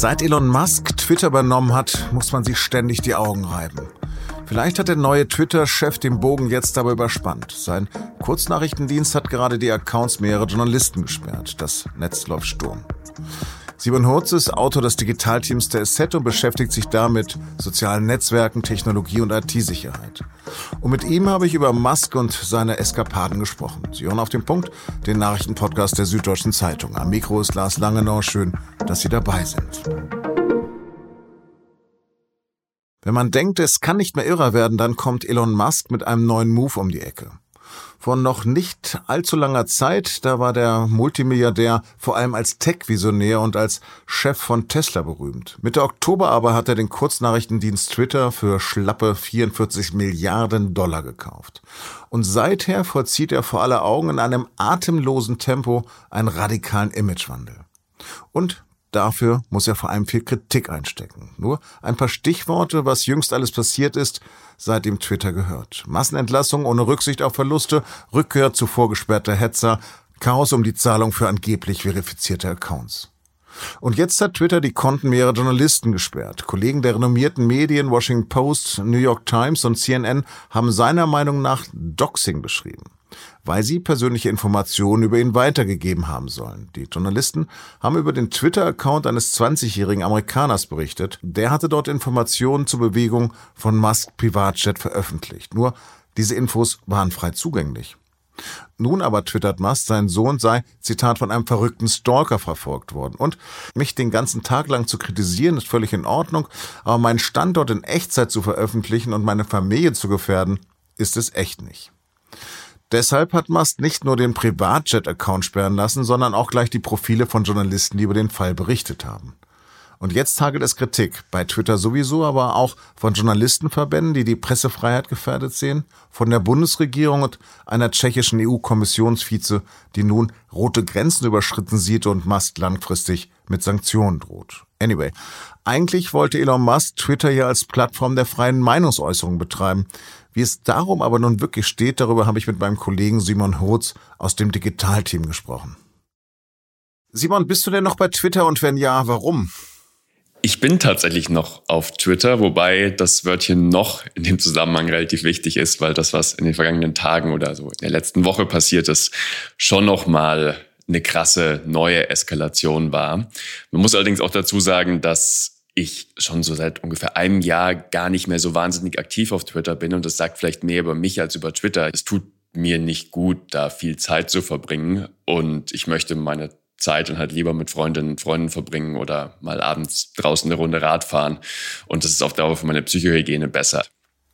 Seit Elon Musk Twitter übernommen hat, muss man sich ständig die Augen reiben. Vielleicht hat der neue Twitter-Chef den Bogen jetzt aber überspannt. Sein Kurznachrichtendienst hat gerade die Accounts mehrerer Journalisten gesperrt. Das Netz läuft Sturm. Simon Hurz ist Autor des Digitalteams der Asset und beschäftigt sich damit sozialen Netzwerken, Technologie und IT-Sicherheit. Und mit ihm habe ich über Musk und seine Eskapaden gesprochen. Sie hören auf den Punkt, den Nachrichtenpodcast der Süddeutschen Zeitung. Am Mikro ist Lars Langenau. Schön, dass Sie dabei sind. Wenn man denkt, es kann nicht mehr irrer werden, dann kommt Elon Musk mit einem neuen Move um die Ecke vor noch nicht allzu langer Zeit. Da war der Multimilliardär vor allem als Tech-Visionär und als Chef von Tesla berühmt. Mitte Oktober aber hat er den Kurznachrichtendienst Twitter für schlappe 44 Milliarden Dollar gekauft. Und seither vollzieht er vor aller Augen in einem atemlosen Tempo einen radikalen Imagewandel. Und Dafür muss er vor allem viel Kritik einstecken. Nur ein paar Stichworte, was jüngst alles passiert ist, seitdem Twitter gehört. Massenentlassung ohne Rücksicht auf Verluste, Rückkehr zu vorgesperrter Hetzer, Chaos um die Zahlung für angeblich verifizierte Accounts. Und jetzt hat Twitter die Konten mehrerer Journalisten gesperrt. Kollegen der renommierten Medien Washington Post, New York Times und CNN haben seiner Meinung nach Doxing beschrieben weil sie persönliche Informationen über ihn weitergegeben haben sollen. Die Journalisten haben über den Twitter-Account eines 20-jährigen Amerikaners berichtet. Der hatte dort Informationen zur Bewegung von Musk Privatjet veröffentlicht. Nur diese Infos waren frei zugänglich. Nun aber twittert Musk, sein Sohn sei, Zitat, von einem verrückten Stalker verfolgt worden. Und mich den ganzen Tag lang zu kritisieren, ist völlig in Ordnung, aber meinen Standort in Echtzeit zu veröffentlichen und meine Familie zu gefährden, ist es echt nicht. Deshalb hat Musk nicht nur den Privatjet-Account sperren lassen, sondern auch gleich die Profile von Journalisten, die über den Fall berichtet haben. Und jetzt hagelt es Kritik, bei Twitter sowieso, aber auch von Journalistenverbänden, die die Pressefreiheit gefährdet sehen, von der Bundesregierung und einer tschechischen EU-Kommissionsvize, die nun rote Grenzen überschritten sieht und Musk langfristig mit Sanktionen droht. Anyway, eigentlich wollte Elon Musk Twitter ja als Plattform der freien Meinungsäußerung betreiben. Wie es darum aber nun wirklich steht, darüber habe ich mit meinem Kollegen Simon Hotz aus dem Digitalteam gesprochen. Simon, bist du denn noch bei Twitter und wenn ja, warum? Ich bin tatsächlich noch auf Twitter, wobei das Wörtchen noch in dem Zusammenhang relativ wichtig ist, weil das, was in den vergangenen Tagen oder so in der letzten Woche passiert ist, schon noch mal eine krasse neue Eskalation war. Man muss allerdings auch dazu sagen, dass ich schon so seit ungefähr einem Jahr gar nicht mehr so wahnsinnig aktiv auf Twitter bin und das sagt vielleicht mehr über mich als über Twitter. Es tut mir nicht gut, da viel Zeit zu verbringen und ich möchte meine Zeit dann halt lieber mit Freundinnen und Freunden verbringen oder mal abends draußen eine Runde Rad fahren und das ist auf Dauer für meine Psychohygiene besser.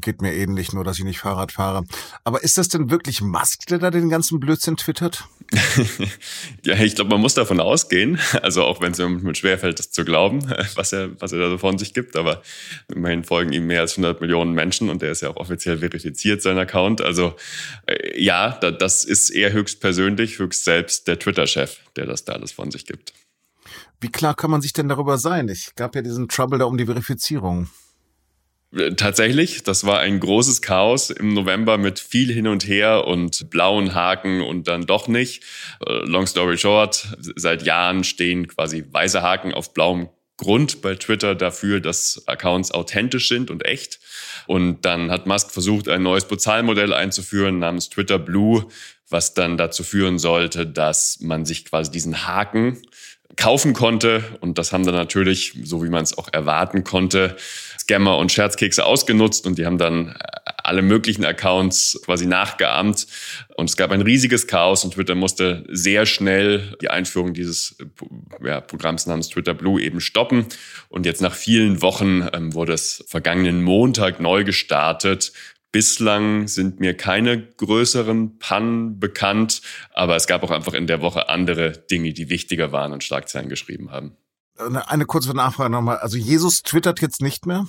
Geht mir ähnlich, nur dass ich nicht Fahrrad fahre. Aber ist das denn wirklich Musk, der da den ganzen Blödsinn twittert? ja, ich glaube, man muss davon ausgehen. Also auch wenn es mir schwerfällt, das zu glauben, was er, was er da so von sich gibt. Aber immerhin folgen ihm mehr als 100 Millionen Menschen und der ist ja auch offiziell verifiziert, sein Account. Also äh, ja, da, das ist eher höchst persönlich, höchst selbst der Twitter-Chef, der das da alles von sich gibt. Wie klar kann man sich denn darüber sein? Ich gab ja diesen Trouble da um die Verifizierung. Tatsächlich, das war ein großes Chaos im November mit viel hin und her und blauen Haken und dann doch nicht. Äh, long story short, seit Jahren stehen quasi weiße Haken auf blauem Grund bei Twitter dafür, dass Accounts authentisch sind und echt. Und dann hat Musk versucht, ein neues Bezahlmodell einzuführen namens Twitter Blue, was dann dazu führen sollte, dass man sich quasi diesen Haken kaufen konnte. Und das haben dann natürlich, so wie man es auch erwarten konnte, Scammer und Scherzkekse ausgenutzt und die haben dann äh, alle möglichen Accounts quasi nachgeahmt. Und es gab ein riesiges Chaos und Twitter musste sehr schnell die Einführung dieses äh, ja, Programms namens Twitter Blue eben stoppen. Und jetzt nach vielen Wochen ähm, wurde es vergangenen Montag neu gestartet Bislang sind mir keine größeren Pannen bekannt, aber es gab auch einfach in der Woche andere Dinge, die wichtiger waren und Schlagzeilen geschrieben haben. Eine kurze Nachfrage nochmal. Also Jesus twittert jetzt nicht mehr?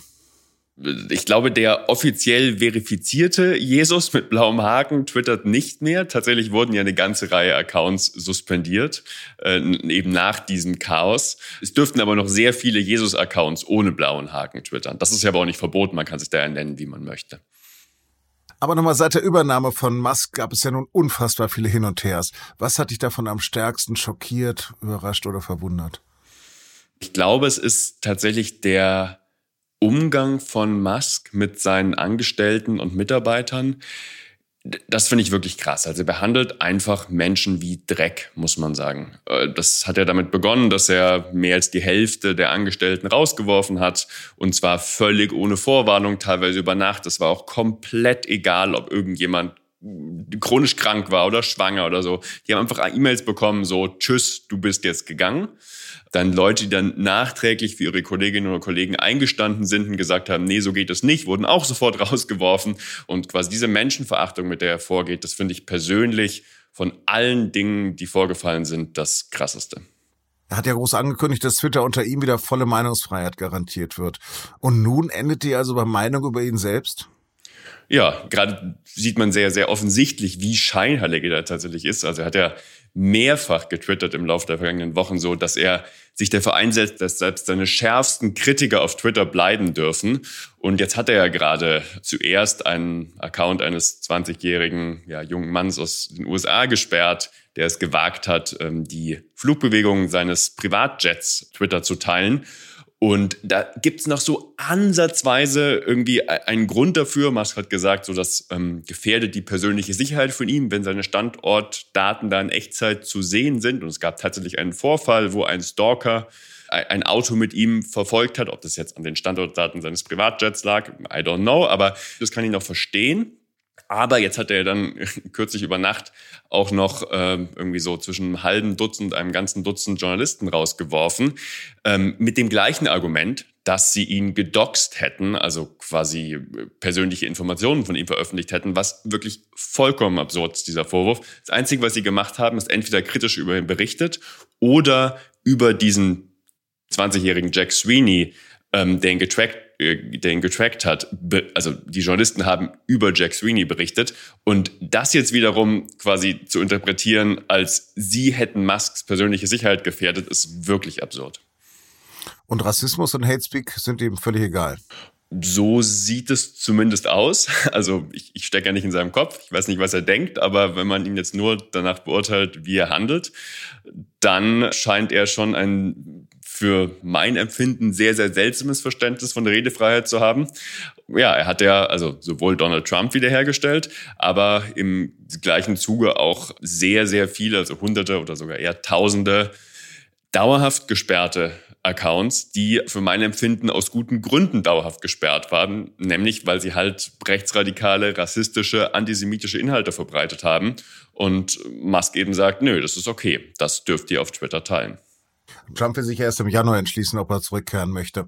Ich glaube, der offiziell verifizierte Jesus mit blauem Haken twittert nicht mehr. Tatsächlich wurden ja eine ganze Reihe Accounts suspendiert, äh, eben nach diesem Chaos. Es dürften aber noch sehr viele Jesus-Accounts ohne blauen Haken twittern. Das ist ja aber auch nicht verboten, man kann sich da ja nennen, wie man möchte. Aber nochmal seit der Übernahme von Musk gab es ja nun unfassbar viele Hin und Hers. Was hat dich davon am stärksten schockiert, überrascht oder verwundert? Ich glaube, es ist tatsächlich der Umgang von Musk mit seinen Angestellten und Mitarbeitern. Das finde ich wirklich krass. Also er behandelt einfach Menschen wie Dreck, muss man sagen. Äh, das hat ja damit begonnen, dass er mehr als die Hälfte der Angestellten rausgeworfen hat. Und zwar völlig ohne Vorwarnung, teilweise über Nacht. Es war auch komplett egal, ob irgendjemand chronisch krank war oder schwanger oder so. Die haben einfach E-Mails bekommen, so, tschüss, du bist jetzt gegangen. Dann Leute, die dann nachträglich für ihre Kolleginnen oder Kollegen eingestanden sind und gesagt haben, nee, so geht es nicht, wurden auch sofort rausgeworfen. Und quasi diese Menschenverachtung, mit der er vorgeht, das finde ich persönlich von allen Dingen, die vorgefallen sind, das Krasseste. Er hat ja groß angekündigt, dass Twitter unter ihm wieder volle Meinungsfreiheit garantiert wird. Und nun endet die also bei Meinung über ihn selbst? Ja, gerade sieht man sehr, sehr offensichtlich, wie scheinheilig er tatsächlich ist. Also er hat ja mehrfach getwittert im Laufe der vergangenen Wochen so, dass er sich dafür einsetzt, dass selbst seine schärfsten Kritiker auf Twitter bleiben dürfen. Und jetzt hat er ja gerade zuerst einen Account eines 20-jährigen ja, jungen Manns aus den USA gesperrt, der es gewagt hat, ähm, die Flugbewegungen seines Privatjets Twitter zu teilen. Und da gibt's noch so ansatzweise irgendwie e-, einen Grund dafür. Musk hat gesagt, so das ähm, gefährdet die persönliche Sicherheit von ihm, wenn seine Standortdaten da in Echtzeit zu sehen sind. Und es gab tatsächlich einen Vorfall, wo ein Stalker e-, ein Auto mit ihm verfolgt hat. Ob das jetzt an den Standortdaten seines Privatjets lag, I don't know. Aber das kann ich noch verstehen. Aber jetzt hat er dann kürzlich über Nacht auch noch ähm, irgendwie so zwischen einem halben Dutzend, einem ganzen Dutzend Journalisten rausgeworfen, ähm, mit dem gleichen Argument, dass sie ihn gedoxt hätten, also quasi äh, persönliche Informationen von ihm veröffentlicht hätten, was wirklich vollkommen absurd ist, dieser Vorwurf. Das Einzige, was sie gemacht haben, ist entweder kritisch über ihn berichtet oder über diesen 20-jährigen Jack Sweeney, ähm, der ihn getrackt äh, der ihn getrackt hat, also die Journalisten haben über Jack Sweeney berichtet und das jetzt wiederum quasi zu interpretieren, als sie hätten Musks persönliche Sicherheit gefährdet, ist wirklich absurd. Und Rassismus und Hate Speak sind ihm völlig egal. So sieht es zumindest aus. Also ich, ich stecke ja nicht in seinem Kopf, ich weiß nicht, was er denkt, aber wenn man ihn jetzt nur danach beurteilt, wie er handelt, dann scheint er schon ein für mein Empfinden sehr, sehr seltsames Verständnis von Redefreiheit zu haben. Ja, er hat ja also sowohl Donald Trump wiederhergestellt, aber im gleichen Zuge auch sehr, sehr viele, also hunderte oder sogar eher tausende dauerhaft gesperrte Accounts, die für mein Empfinden aus guten Gründen dauerhaft gesperrt waren, nämlich weil sie halt rechtsradikale, rassistische, antisemitische Inhalte verbreitet haben. Und Musk eben sagt, nö, das ist okay, das dürft ihr auf Twitter teilen. Trump will sich erst im Januar entschließen, ob er zurückkehren möchte.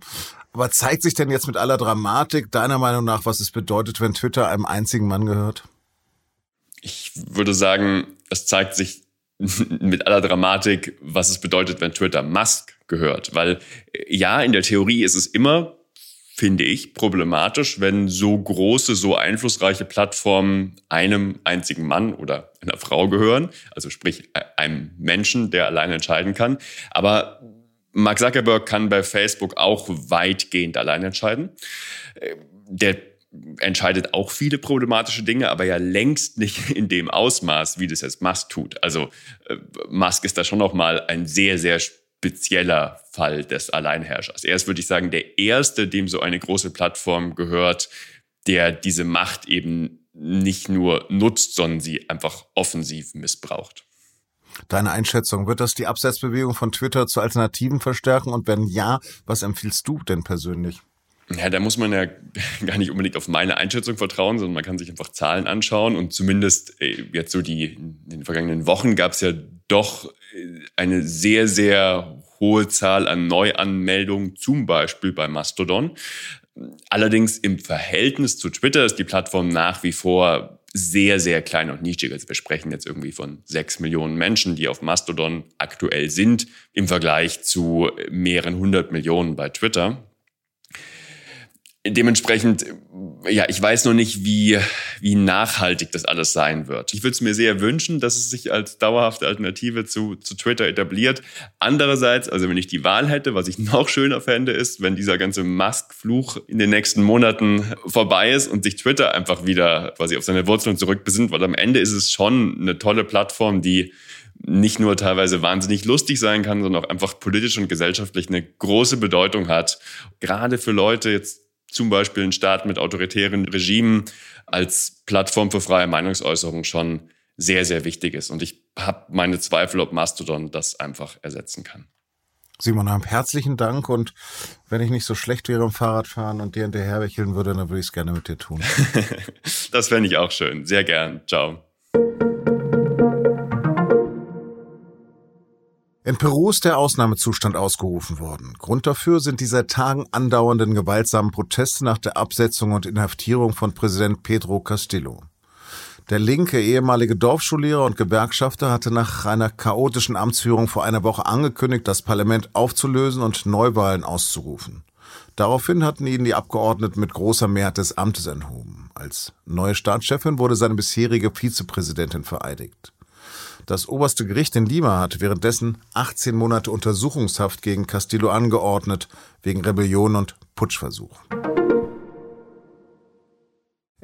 Aber zeigt sich denn jetzt mit aller Dramatik deiner Meinung nach, was es bedeutet, wenn Twitter einem einzigen Mann gehört? Ich würde sagen, es zeigt sich mit aller Dramatik, was es bedeutet, wenn Twitter Musk gehört. Weil ja, in der Theorie ist es immer finde ich, problematisch, wenn so große, so einflussreiche Plattformen einem einzigen Mann oder einer Frau gehören, also sprich äh, einem Menschen, der alleine entscheiden kann. Aber Mark Zuckerberg kann bei Facebook auch weitgehend allein entscheiden. Äh, der entscheidet auch viele problematische Dinge, aber ja längst nicht in dem Ausmaß, wie das jetzt Musk tut. Also äh, Musk ist da schon noch mal ein sehr, sehr spezieller Fall des Alleinherrschers. Er ist, würde ich sagen, der erste, dem so eine große Plattform gehört, der diese Macht eben nicht nur nutzt, sondern sie einfach offensiv missbraucht. Deine Einschätzung, wird das die Absetzbewegung von Twitter zu Alternativen verstärken? Und wenn ja, was empfiehlst du denn persönlich? Ja, da muss man ja gar nicht unbedingt auf meine Einschätzung vertrauen, sondern man kann sich einfach Zahlen anschauen. Und zumindest äh, jetzt so die, in den vergangenen Wochen gab es ja doch äh, eine sehr, sehr hohe Zahl an Neuanmeldungen, zum Beispiel bei Mastodon. Allerdings im Verhältnis zu Twitter ist die Plattform nach wie vor sehr, sehr klein und nischig. Also wir sprechen jetzt irgendwie von sechs Millionen Menschen, die auf Mastodon aktuell sind, im Vergleich zu mehreren hundert Millionen bei Twitter dementsprechend, ja, ich weiß noch nicht, wie, wie nachhaltig das alles sein wird. Ich würde es mir sehr wünschen, dass es sich als dauerhafte Alternative zu, zu Twitter etabliert. Andererseits, also wenn ich die Wahl hätte, was ich noch schöner fände, ist, wenn dieser ganze Musk-Fluch in den nächsten Monaten vorbei ist und sich Twitter einfach wieder quasi auf seine Wurzeln zurückbesinnt, weil am Ende ist es schon eine tolle Plattform, die nicht nur teilweise wahnsinnig lustig sein kann, sondern auch einfach politisch und gesellschaftlich eine große Bedeutung hat. Gerade für Leute jetzt zum Beispiel ein Staat mit autoritären Regimen als Plattform für freie Meinungsäußerung schon sehr, sehr wichtig ist. Und ich habe meine Zweifel, ob Mastodon das einfach ersetzen kann. Simon, herzlichen Dank und wenn ich nicht so schlecht wäre im Fahrradfahren und dir hinterherwächeln würde, dann würde ich es gerne mit dir tun. das fände ich auch schön. Sehr gern. Ciao. In Peru ist der Ausnahmezustand ausgerufen worden. Grund dafür sind die seit Tagen andauernden gewaltsamen Proteste nach der Absetzung und Inhaftierung von Präsident Pedro Castillo. Der linke ehemalige Dorfschullehrer und Gewerkschafter hatte nach einer chaotischen Amtsführung vor einer Woche angekündigt, das Parlament aufzulösen und Neuwahlen auszurufen. Daraufhin hatten ihn die Abgeordneten mit großer Mehrheit des Amtes enthoben. Als neue Staatschefin wurde seine bisherige Vizepräsidentin vereidigt. Das oberste Gericht in Lima hat währenddessen 18 Monate Untersuchungshaft gegen Castillo angeordnet, wegen Rebellion und Putschversuch.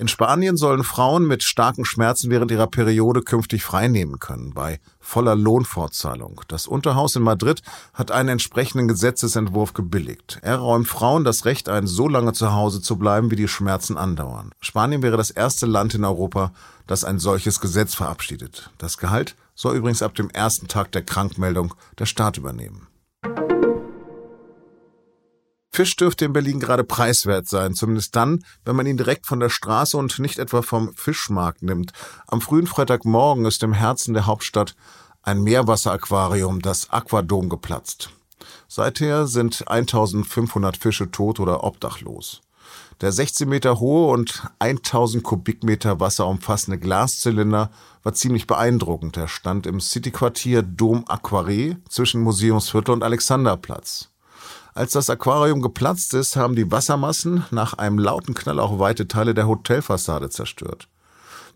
In Spanien sollen Frauen mit starken Schmerzen während ihrer Periode künftig freinehmen können, bei voller Lohnfortzahlung. Das Unterhaus in Madrid hat einen entsprechenden Gesetzesentwurf gebilligt. Er räumt Frauen das Recht ein, so lange zu Hause zu bleiben, wie die Schmerzen andauern. Spanien wäre das erste Land in Europa, das ein solches Gesetz verabschiedet. Das Gehalt soll übrigens ab dem ersten Tag der Krankmeldung der Staat übernehmen. Fisch dürfte in Berlin gerade preiswert sein, zumindest dann, wenn man ihn direkt von der Straße und nicht etwa vom Fischmarkt nimmt. Am frühen Freitagmorgen ist im Herzen der Hauptstadt ein Meerwasseraquarium, das Aquadom, geplatzt. Seither sind 1500 Fische tot oder obdachlos. Der 16 Meter hohe und 1000 Kubikmeter Wasser umfassende Glaszylinder war ziemlich beeindruckend. Er stand im Cityquartier Dom Aquaré zwischen Museumsviertel und Alexanderplatz. Als das Aquarium geplatzt ist, haben die Wassermassen nach einem lauten Knall auch weite Teile der Hotelfassade zerstört.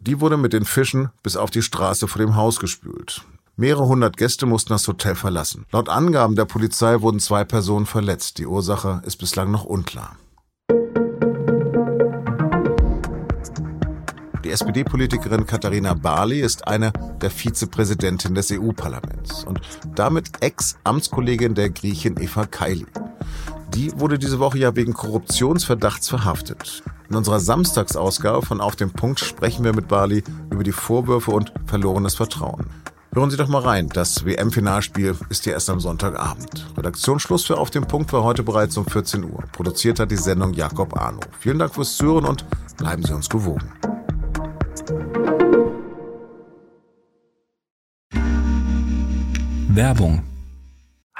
Die wurde mit den Fischen bis auf die Straße vor dem Haus gespült. Mehrere hundert Gäste mussten das Hotel verlassen. Laut Angaben der Polizei wurden zwei Personen verletzt. Die Ursache ist bislang noch unklar. Die SPD-Politikerin Katharina Barley ist eine der Vizepräsidentin des EU-Parlaments und damit Ex-Amtskollegin der Griechin Eva Kaili. Die wurde diese Woche ja wegen Korruptionsverdachts verhaftet. In unserer Samstagsausgabe von Auf dem Punkt sprechen wir mit Barley über die Vorwürfe und verlorenes Vertrauen. Hören Sie doch mal rein. Das WM-Finalspiel ist ja erst am Sonntagabend. Redaktionsschluss für Auf dem Punkt war heute bereits um 14 Uhr. Produziert hat die Sendung Jakob Arno. Vielen Dank fürs Zuhören und bleiben Sie uns gewogen. Werbung.